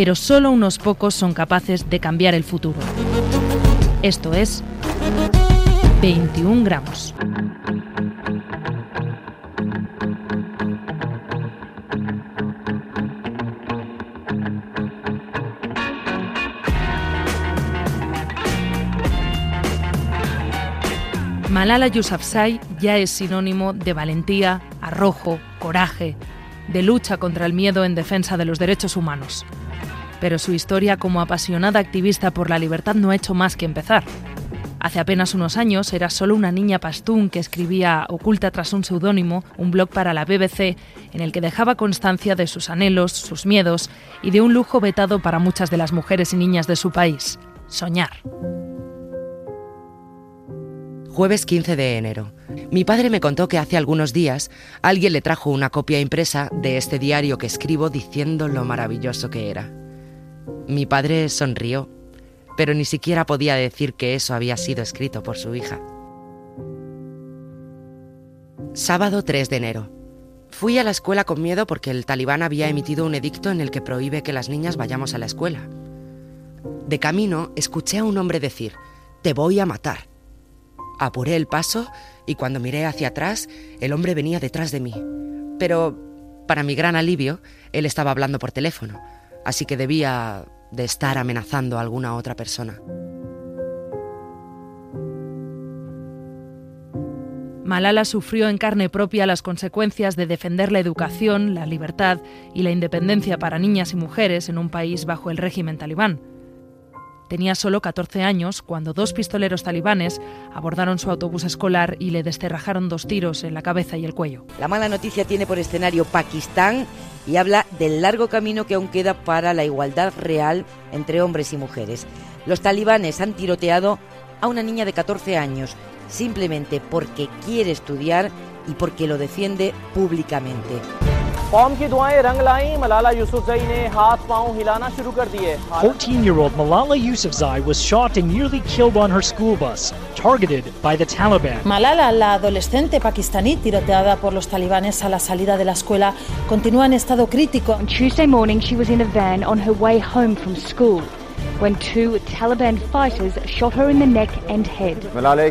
pero solo unos pocos son capaces de cambiar el futuro. Esto es 21 gramos. Malala Yousafzai ya es sinónimo de valentía, arrojo, coraje, de lucha contra el miedo en defensa de los derechos humanos. Pero su historia como apasionada activista por la libertad no ha hecho más que empezar. Hace apenas unos años era solo una niña pastún que escribía, oculta tras un seudónimo, un blog para la BBC en el que dejaba constancia de sus anhelos, sus miedos y de un lujo vetado para muchas de las mujeres y niñas de su país, soñar. Jueves 15 de enero. Mi padre me contó que hace algunos días alguien le trajo una copia impresa de este diario que escribo diciendo lo maravilloso que era. Mi padre sonrió, pero ni siquiera podía decir que eso había sido escrito por su hija. Sábado 3 de enero. Fui a la escuela con miedo porque el talibán había emitido un edicto en el que prohíbe que las niñas vayamos a la escuela. De camino, escuché a un hombre decir, te voy a matar. Apuré el paso y cuando miré hacia atrás, el hombre venía detrás de mí. Pero, para mi gran alivio, él estaba hablando por teléfono, así que debía de estar amenazando a alguna otra persona. Malala sufrió en carne propia las consecuencias de defender la educación, la libertad y la independencia para niñas y mujeres en un país bajo el régimen talibán. Tenía solo 14 años cuando dos pistoleros talibanes abordaron su autobús escolar y le descerrajaron dos tiros en la cabeza y el cuello. La mala noticia tiene por escenario Pakistán y habla del largo camino que aún queda para la igualdad real entre hombres y mujeres. Los talibanes han tiroteado a una niña de 14 años simplemente porque quiere estudiar y porque lo defiende públicamente. 14-year-old Malala Yousafzai was shot and nearly killed on her school bus, targeted by the Taliban. Malala, la adolescente pakistaní tiroteada por los talibanes a la salida de la escuela, continúa en estado crítico. On Tuesday morning, she was in a van on her way home from school when two Taliban fighters shot her in the neck and head. Malala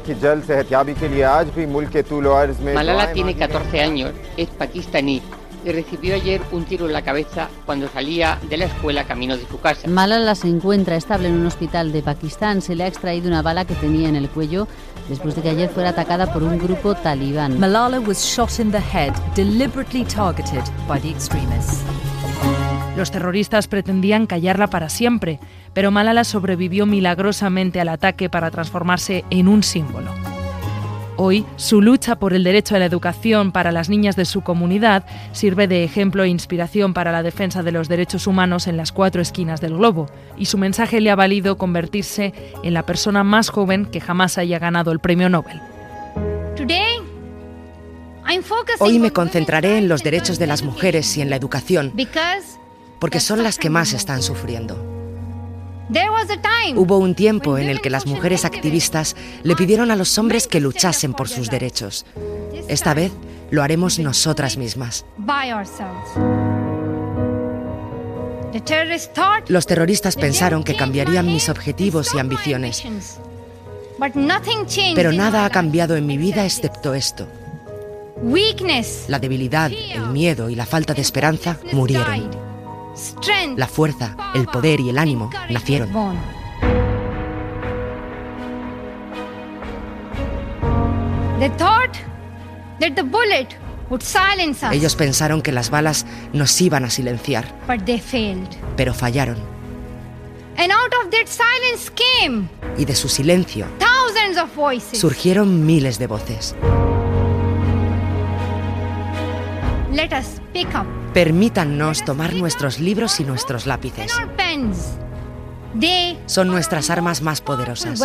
tiene 14 años, es pakistaní y recibió ayer un tiro en la cabeza cuando salía de la escuela camino de su casa. Malala se encuentra estable en un hospital de Pakistán. Se le ha extraído una bala que tenía en el cuello después de que ayer fuera atacada por un grupo talibán. Malala was shot in the head, deliberately targeted by the extremists. Los terroristas pretendían callarla para siempre, pero Malala sobrevivió milagrosamente al ataque para transformarse en un símbolo. Hoy, su lucha por el derecho a la educación para las niñas de su comunidad sirve de ejemplo e inspiración para la defensa de los derechos humanos en las cuatro esquinas del globo, y su mensaje le ha valido convertirse en la persona más joven que jamás haya ganado el premio Nobel. Hoy me concentraré en los derechos de las mujeres y en la educación, porque son las que más están sufriendo. Hubo un tiempo en el que las mujeres activistas le pidieron a los hombres que luchasen por sus derechos. Esta vez lo haremos nosotras mismas. Los terroristas pensaron que cambiarían mis objetivos y ambiciones. Pero nada ha cambiado en mi vida excepto esto. La debilidad, el miedo y la falta de esperanza murieron. La fuerza, el poder y el ánimo nacieron. Ellos pensaron que las balas nos iban a silenciar, pero fallaron. Y de su silencio surgieron miles de voces. Permítannos tomar nuestros libros y nuestros lápices. son nuestras armas más poderosas.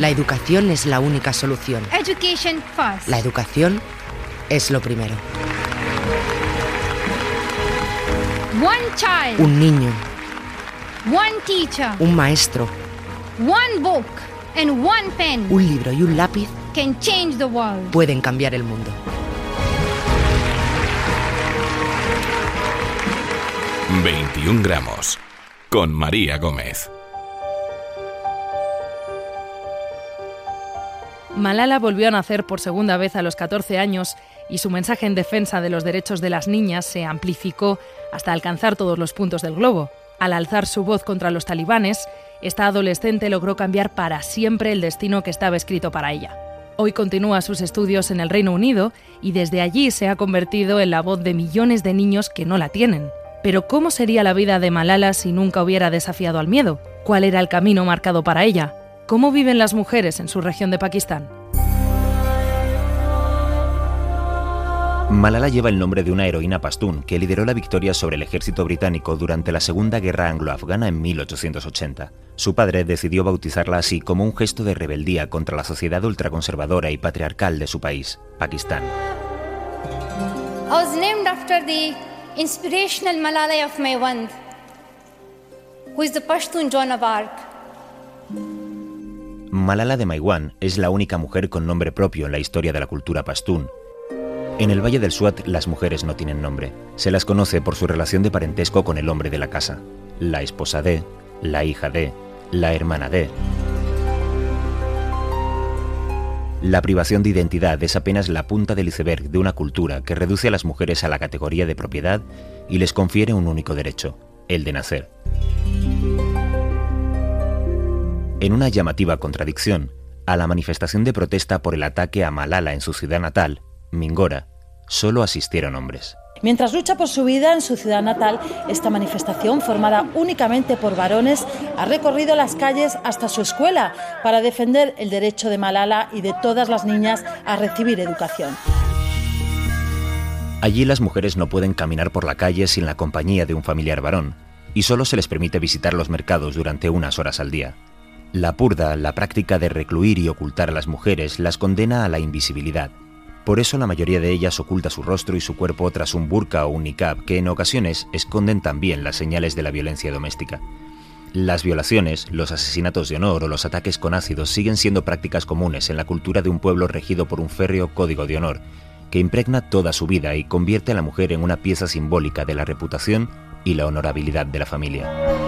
La educación es la única solución. La educación es lo primero. Un niño. Un maestro. Un libro y un lápiz pueden cambiar el mundo. ...21 gramos... ...con María Gómez. Malala volvió a nacer por segunda vez a los 14 años y su mensaje en defensa de los derechos de las niñas se amplificó hasta alcanzar todos los puntos del globo. Al alzar su voz contra los talibanes, esta adolescente logró cambiar para siempre el destino que estaba escrito para ella. Hoy continúa sus estudios en el Reino Unido y desde allí se ha convertido en la voz de millones de niños que no la tienen. Pero ¿cómo sería la vida de Malala si nunca hubiera desafiado al miedo? ¿Cuál era el camino marcado para ella? ¿Cómo viven las mujeres en su región de Pakistán? Malala lleva el nombre de una heroína pastún que lideró la victoria sobre el ejército británico durante la Segunda Guerra Anglo-Afgana en 1880. Su padre decidió bautizarla así como un gesto de rebeldía contra la sociedad ultraconservadora y patriarcal de su país, Pakistán. Malala of who is the Pashtun Joan of Arc. Malala de Maiwan es la única mujer con nombre propio en la historia de la cultura pastún. En el Valle del Suat las mujeres no tienen nombre. Se las conoce por su relación de parentesco con el hombre de la casa. La esposa de, la hija de, la hermana de. La privación de identidad es apenas la punta del iceberg de una cultura que reduce a las mujeres a la categoría de propiedad y les confiere un único derecho, el de nacer. En una llamativa contradicción, a la manifestación de protesta por el ataque a Malala en su ciudad natal, Mingora, solo asistieron hombres. Mientras lucha por su vida en su ciudad natal, esta manifestación, formada únicamente por varones, ha recorrido las calles hasta su escuela para defender el derecho de Malala y de todas las niñas a recibir educación. Allí las mujeres no pueden caminar por la calle sin la compañía de un familiar varón, y solo se les permite visitar los mercados durante unas horas al día. La purda, la práctica de recluir y ocultar a las mujeres, las condena a la invisibilidad. Por eso la mayoría de ellas oculta su rostro y su cuerpo tras un burka o un niqab que en ocasiones esconden también las señales de la violencia doméstica. Las violaciones, los asesinatos de honor o los ataques con ácidos siguen siendo prácticas comunes en la cultura de un pueblo regido por un férreo código de honor, que impregna toda su vida y convierte a la mujer en una pieza simbólica de la reputación y la honorabilidad de la familia.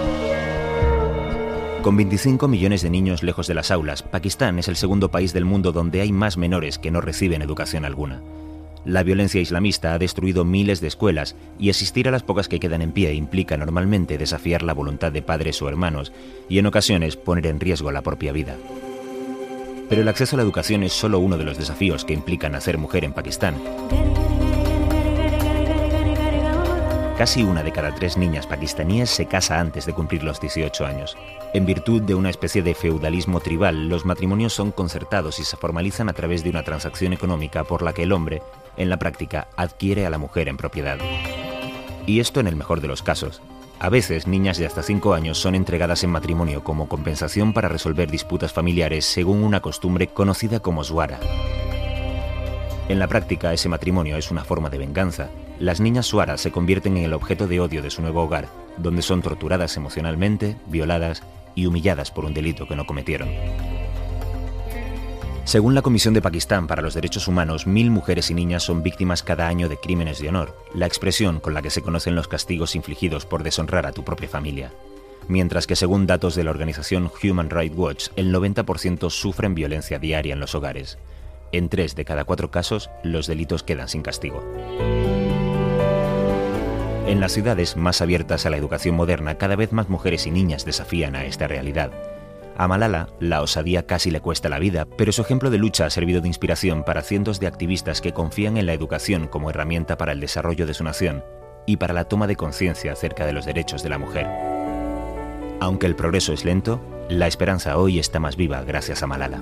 Con 25 millones de niños lejos de las aulas, Pakistán es el segundo país del mundo donde hay más menores que no reciben educación alguna. La violencia islamista ha destruido miles de escuelas y asistir a las pocas que quedan en pie implica normalmente desafiar la voluntad de padres o hermanos y en ocasiones poner en riesgo la propia vida. Pero el acceso a la educación es solo uno de los desafíos que implica nacer mujer en Pakistán. Casi una de cada tres niñas pakistaníes se casa antes de cumplir los 18 años. En virtud de una especie de feudalismo tribal, los matrimonios son concertados y se formalizan a través de una transacción económica por la que el hombre, en la práctica, adquiere a la mujer en propiedad. Y esto en el mejor de los casos. A veces, niñas de hasta 5 años son entregadas en matrimonio como compensación para resolver disputas familiares según una costumbre conocida como suara. En la práctica, ese matrimonio es una forma de venganza, las niñas suaras se convierten en el objeto de odio de su nuevo hogar, donde son torturadas emocionalmente, violadas y humilladas por un delito que no cometieron. Según la Comisión de Pakistán para los Derechos Humanos, mil mujeres y niñas son víctimas cada año de crímenes de honor, la expresión con la que se conocen los castigos infligidos por deshonrar a tu propia familia. Mientras que según datos de la organización Human Rights Watch, el 90% sufren violencia diaria en los hogares. En tres de cada cuatro casos, los delitos quedan sin castigo. En las ciudades más abiertas a la educación moderna, cada vez más mujeres y niñas desafían a esta realidad. A Malala, la osadía casi le cuesta la vida, pero su ejemplo de lucha ha servido de inspiración para cientos de activistas que confían en la educación como herramienta para el desarrollo de su nación y para la toma de conciencia acerca de los derechos de la mujer. Aunque el progreso es lento, la esperanza hoy está más viva gracias a Malala.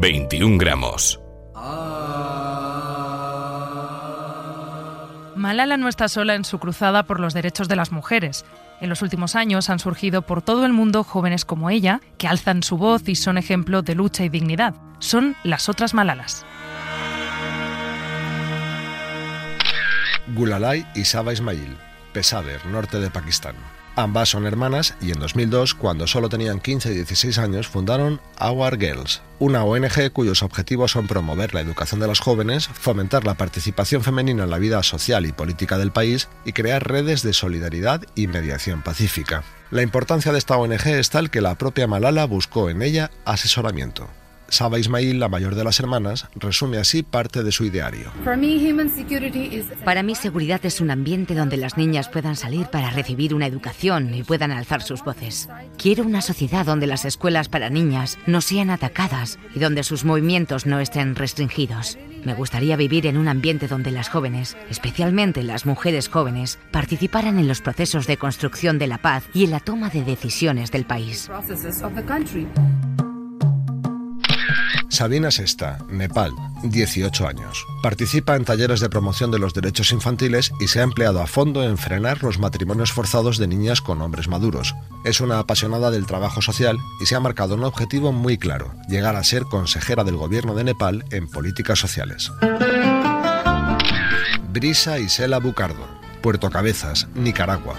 21 gramos. Malala no está sola en su cruzada por los derechos de las mujeres. En los últimos años han surgido por todo el mundo jóvenes como ella, que alzan su voz y son ejemplo de lucha y dignidad. Son las otras Malalas. Gulalai y Saba Ismail, Pesaver, norte de Pakistán. Ambas son hermanas y en 2002, cuando solo tenían 15 y 16 años, fundaron Our Girls, una ONG cuyos objetivos son promover la educación de las jóvenes, fomentar la participación femenina en la vida social y política del país y crear redes de solidaridad y mediación pacífica. La importancia de esta ONG es tal que la propia Malala buscó en ella asesoramiento. Saba Ismail, la mayor de las hermanas, resume así parte de su ideario. Para mí seguridad es un ambiente donde las niñas puedan salir para recibir una educación y puedan alzar sus voces. Quiero una sociedad donde las escuelas para niñas no sean atacadas y donde sus movimientos no estén restringidos. Me gustaría vivir en un ambiente donde las jóvenes, especialmente las mujeres jóvenes, participaran en los procesos de construcción de la paz y en la toma de decisiones del país. Sabina Sesta, Nepal, 18 años. Participa en talleres de promoción de los derechos infantiles y se ha empleado a fondo en frenar los matrimonios forzados de niñas con hombres maduros. Es una apasionada del trabajo social y se ha marcado un objetivo muy claro, llegar a ser consejera del gobierno de Nepal en políticas sociales. Brisa Isela Bucardo, Puerto Cabezas, Nicaragua,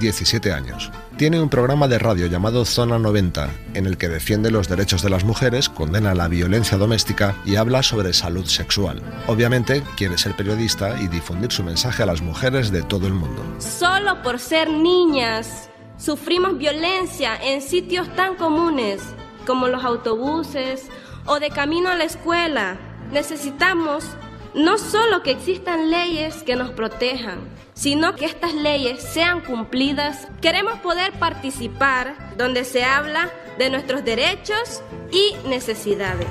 17 años. Tiene un programa de radio llamado Zona 90, en el que defiende los derechos de las mujeres, condena la violencia doméstica y habla sobre salud sexual. Obviamente quiere ser periodista y difundir su mensaje a las mujeres de todo el mundo. Solo por ser niñas sufrimos violencia en sitios tan comunes como los autobuses o de camino a la escuela. Necesitamos no solo que existan leyes que nos protejan, sino que estas leyes sean cumplidas. Queremos poder participar donde se habla de nuestros derechos y necesidades.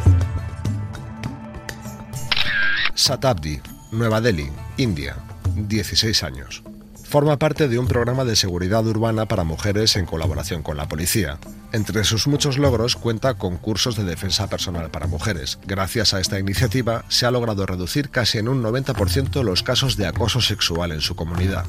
Satabdi, Nueva Delhi, India, 16 años. Forma parte de un programa de seguridad urbana para mujeres en colaboración con la policía. Entre sus muchos logros cuenta con cursos de defensa personal para mujeres. Gracias a esta iniciativa se ha logrado reducir casi en un 90% los casos de acoso sexual en su comunidad.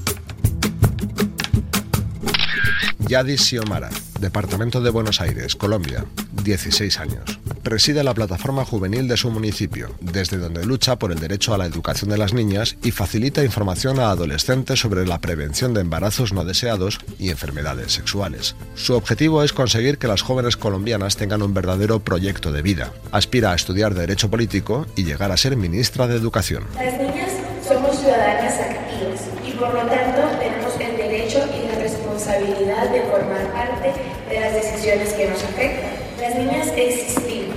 Yadis Xiomara, Departamento de Buenos Aires, Colombia, 16 años. Preside la plataforma juvenil de su municipio, desde donde lucha por el derecho a la educación de las niñas y facilita información a adolescentes sobre la prevención de embarazos no deseados y enfermedades sexuales. Su objetivo es conseguir que las jóvenes colombianas tengan un verdadero proyecto de vida. Aspira a estudiar Derecho Político y llegar a ser ministra de Educación. Las niñas somos ciudadanas activas y por lo tanto tenemos el derecho y la responsabilidad de formar parte de las decisiones que nos afectan. Las niñas existimos.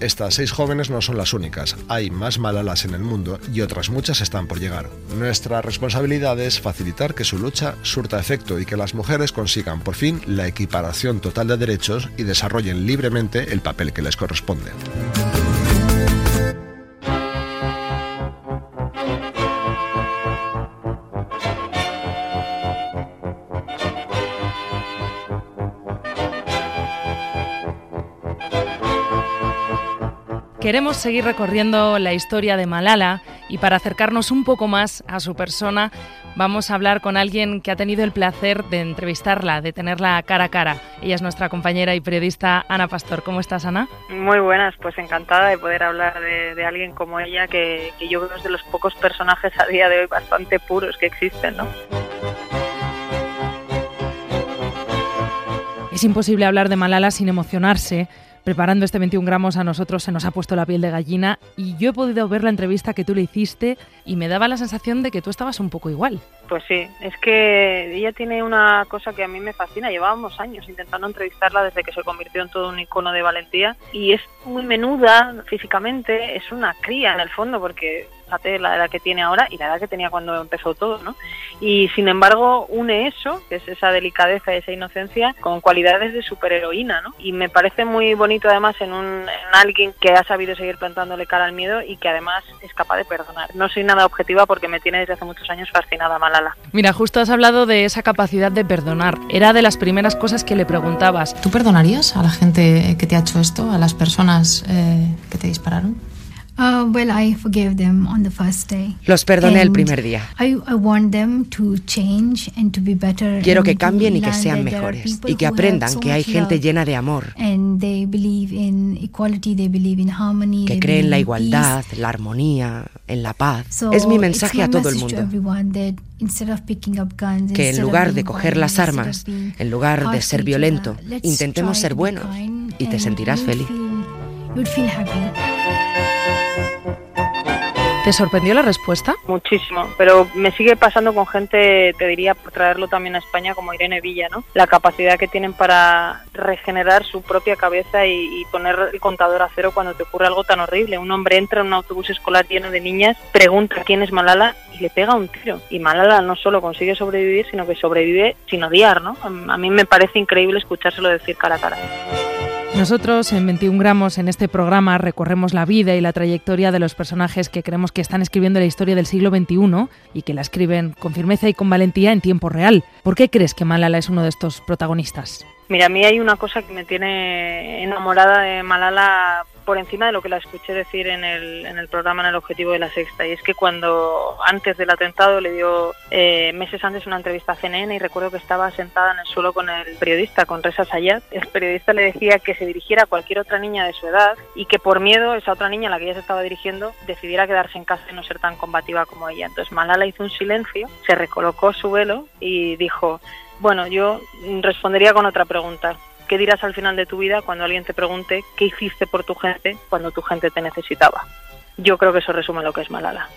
Estas seis jóvenes no son las únicas, hay más malalas en el mundo y otras muchas están por llegar. Nuestra responsabilidad es facilitar que su lucha surta efecto y que las mujeres consigan por fin la equiparación total de derechos y desarrollen libremente el papel que les corresponde. Queremos seguir recorriendo la historia de Malala y para acercarnos un poco más a su persona vamos a hablar con alguien que ha tenido el placer de entrevistarla, de tenerla cara a cara. Ella es nuestra compañera y periodista Ana Pastor. ¿Cómo estás, Ana? Muy buenas, pues encantada de poder hablar de, alguien como ella, que, que yo creo es de los pocos personajes a día de hoy bastante puros que existen, ¿no? Es imposible hablar de Malala sin emocionarse preparando este 21 gramos a nosotros se nos ha puesto la piel de gallina y yo he podido ver la entrevista que tú le hiciste y me daba la sensación de que tú estabas un poco igual. Pues sí, es que ella tiene una cosa que a mí me fascina. Llevábamos años intentando entrevistarla desde que se convirtió en todo un icono de valentía y es muy menuda físicamente, es una cría en el fondo porque fíjate la edad que tiene ahora y la edad que tenía cuando empezó todo, ¿no? Y sin embargo une eso, que es esa delicadeza, esa inocencia, con cualidades de superheroína, ¿no? Y me parece muy bonito además en, un, en alguien que ha sabido seguir plantándole cara al miedo y que además es capaz de perdonar. No soy nada objetiva porque me tiene desde hace muchos años fascinada Malala. Mira, justo has hablado de esa capacidad de perdonar. Era de las primeras cosas que le preguntabas. ¿Tú perdonarías a la gente que te ha hecho esto, a las personas eh, que te dispararon? Uh, well, I forgave them on the first day. Los perdoné el primer día. I, I want them to change and to be better Quiero que cambien y que sean mejores y que aprendan que hay gente llena de amor, And they believe in equality, they believe in harmony, que cree en la igualdad, la armonía, en la paz. Es mi mensaje a todo el mundo. Que en lugar de coger las armas, en lugar de ser violento, intentemos ser buenos y te sentirás feliz. ¿Te sorprendió la respuesta? Muchísimo, pero me sigue pasando con gente, te diría, por traerlo también a España, como Irene Villa, ¿no? La capacidad que tienen para regenerar su propia cabeza y, y poner el contador a cero cuando te ocurre algo tan horrible. Un hombre entra en un autobús escolar lleno de niñas, pregunta quién es Malala y le pega un tiro. Y Malala no solo consigue sobrevivir, sino que sobrevive sin odiar, ¿no? A mí me parece increíble escuchárselo decir cara a cara. Nosotros en 21 gramos en este programa recorremos la vida y la trayectoria de los personajes que creemos que están escribiendo la historia del siglo XXI y que la escriben con firmeza y con valentía en tiempo real. ¿Por qué crees que Malala es uno de estos protagonistas? Mira, a mí hay una cosa que me tiene enamorada de Malala por encima de lo que la escuché decir en el, en el programa en el objetivo de la sexta y es que cuando antes del atentado le dio eh, meses antes una entrevista a CNN y recuerdo que estaba sentada en el suelo con el periodista, con Reza Sayat, el periodista le decía que se dirigiera a cualquier otra niña de su edad y que por miedo esa otra niña a la que ella se estaba dirigiendo decidiera quedarse en casa y no ser tan combativa como ella. Entonces Malala hizo un silencio, se recolocó su velo y dijo bueno, yo respondería con otra pregunta. ¿Qué dirás al final de tu vida cuando alguien te pregunte qué hiciste por tu gente cuando tu gente te necesitaba? Yo creo que eso resume lo que es Malala.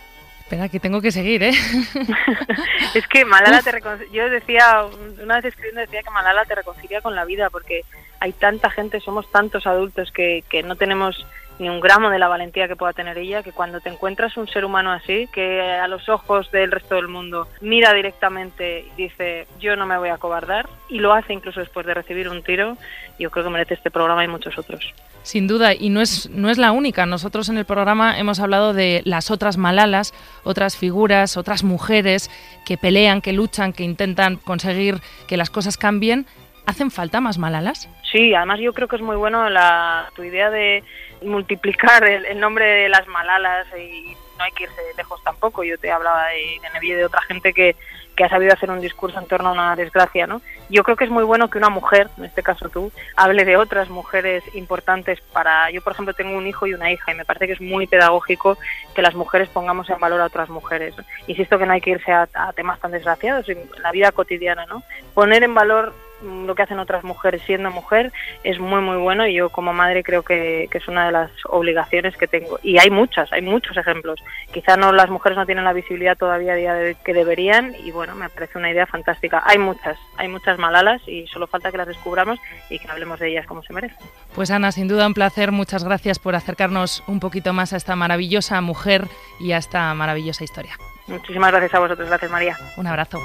Espera, que tengo que seguir, ¿eh? es que Malala te recon... yo decía, una vez escribiendo decía que Malala te reconcilia con la vida porque hay tanta gente, somos tantos adultos que, que no tenemos ni un gramo de la valentía que pueda tener ella, que cuando te encuentras un ser humano así, que a los ojos del resto del mundo mira directamente y dice yo no me voy a cobardar, y lo hace incluso después de recibir un tiro, yo creo que merece este programa y muchos otros. Sin duda, y no es, no es la única. Nosotros en el programa hemos hablado de las otras malalas, otras figuras, otras mujeres que pelean, que luchan, que intentan conseguir que las cosas cambien. ¿Hacen falta más malalas? Sí, además yo creo que es muy bueno la, tu idea de multiplicar el, nombre de las malalas y no hay que irse lejos tampoco. Yo te hablaba de, de de otra gente que, que ha sabido hacer un discurso en torno a una desgracia, ¿no? Yo creo que es muy bueno que una mujer, en este caso tú, hable de otras mujeres importantes para... Yo, por ejemplo, tengo un hijo y una hija y me parece que es muy pedagógico que las mujeres pongamos en valor a otras mujeres. Insisto que no hay que irse a, a temas tan desgraciados en la vida cotidiana, ¿no? Poner en valor lo que hacen otras mujeres siendo mujer es muy muy bueno y yo como madre creo que, que, es una de las obligaciones que tengo. Y hay muchas, hay muchos ejemplos. Quizá no las mujeres no tienen la visibilidad todavía día de, que deberían y bueno me parece una idea fantástica. Hay muchas, hay muchas malalas y solo falta que las descubramos y que hablemos de ellas como se merecen. Pues Ana, sin duda un placer, muchas gracias por acercarnos un poquito más a esta maravillosa mujer y a esta maravillosa historia. Muchísimas gracias a vosotros, gracias María. Un abrazo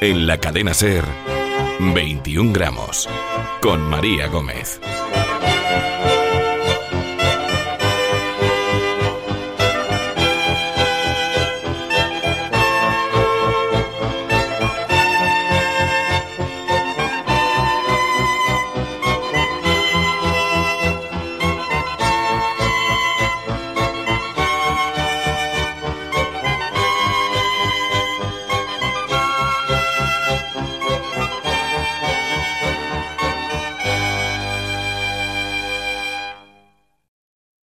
En la cadena Ser, 21 gramos, con María Gómez.